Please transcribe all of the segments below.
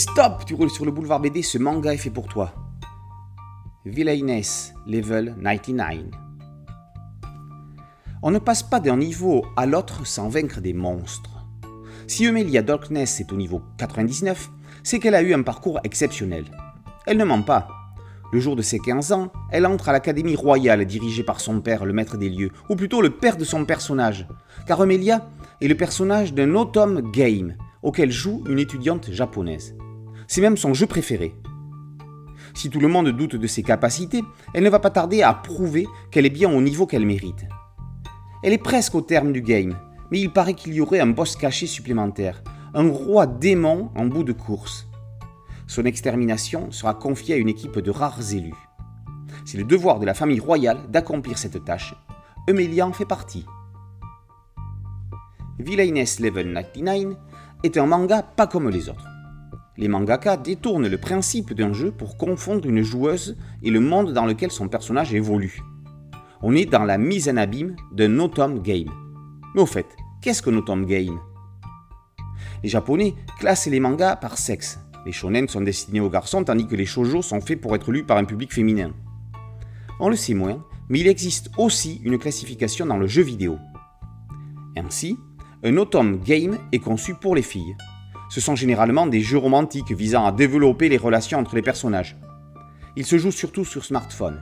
Stop Tu roules sur le boulevard BD, ce manga est fait pour toi. Villainess, level 99. On ne passe pas d'un niveau à l'autre sans vaincre des monstres. Si Eumelia Darkness est au niveau 99, c'est qu'elle a eu un parcours exceptionnel. Elle ne ment pas. Le jour de ses 15 ans, elle entre à l'Académie royale dirigée par son père, le maître des lieux, ou plutôt le père de son personnage, car Eumelia est le personnage d'un automne game auquel joue une étudiante japonaise. C'est même son jeu préféré. Si tout le monde doute de ses capacités, elle ne va pas tarder à prouver qu'elle est bien au niveau qu'elle mérite. Elle est presque au terme du game, mais il paraît qu'il y aurait un boss caché supplémentaire, un roi démon en bout de course. Son extermination sera confiée à une équipe de rares élus. C'est le devoir de la famille royale d'accomplir cette tâche. Eumelia en fait partie. Villainess Level 99 est un manga pas comme les autres. Les mangaka détournent le principe d'un jeu pour confondre une joueuse et le monde dans lequel son personnage évolue. On est dans la mise en abîme d'un automne game. Mais au fait, qu'est-ce qu'un automne game? Les japonais classent les mangas par sexe, les shonen sont destinés aux garçons tandis que les shoujo sont faits pour être lus par un public féminin. On le sait moins, mais il existe aussi une classification dans le jeu vidéo. Ainsi, un automne game est conçu pour les filles. Ce sont généralement des jeux romantiques visant à développer les relations entre les personnages. Il se joue surtout sur smartphone.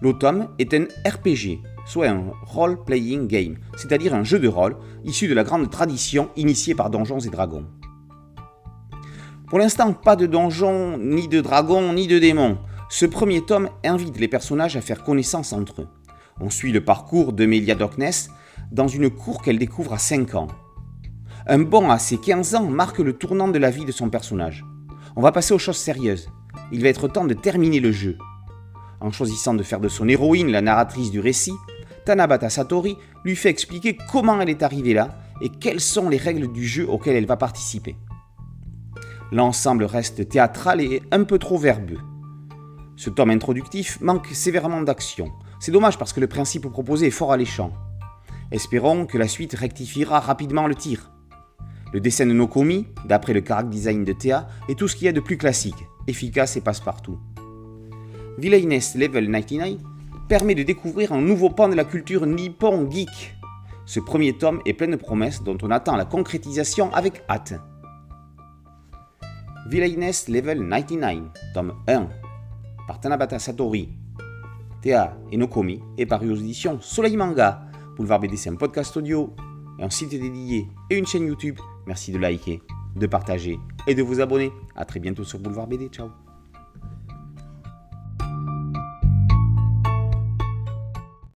L'automne est un RPG, soit un role-playing game, c'est-à-dire un jeu de rôle issu de la grande tradition initiée par Donjons et Dragons. Pour l'instant, pas de donjons, ni de dragons, ni de démons. Ce premier tome invite les personnages à faire connaissance entre eux. On suit le parcours de Melia Darkness dans une cour qu'elle découvre à 5 ans. Un bond à ses 15 ans marque le tournant de la vie de son personnage. On va passer aux choses sérieuses. Il va être temps de terminer le jeu. En choisissant de faire de son héroïne la narratrice du récit, Tanabata Satori lui fait expliquer comment elle est arrivée là et quelles sont les règles du jeu auxquelles elle va participer. L'ensemble reste théâtral et un peu trop verbeux. Ce tome introductif manque sévèrement d'action. C'est dommage parce que le principe proposé est fort alléchant. Espérons que la suite rectifiera rapidement le tir. Le dessin de Nokomi, d'après le character design de Théa, est tout ce qu'il y a de plus classique, efficace et passe-partout. Villainess Level 99 permet de découvrir un nouveau pan de la culture nippon geek. Ce premier tome est plein de promesses dont on attend la concrétisation avec hâte. Villainess Level 99, tome 1, par Tanabata Satori, Théa et Nokomi, est paru aux éditions Soleil Manga. Boulevard BD, un podcast audio, un site dédié et une chaîne YouTube. Merci de liker, de partager et de vous abonner. A très bientôt sur Boulevard BD. Ciao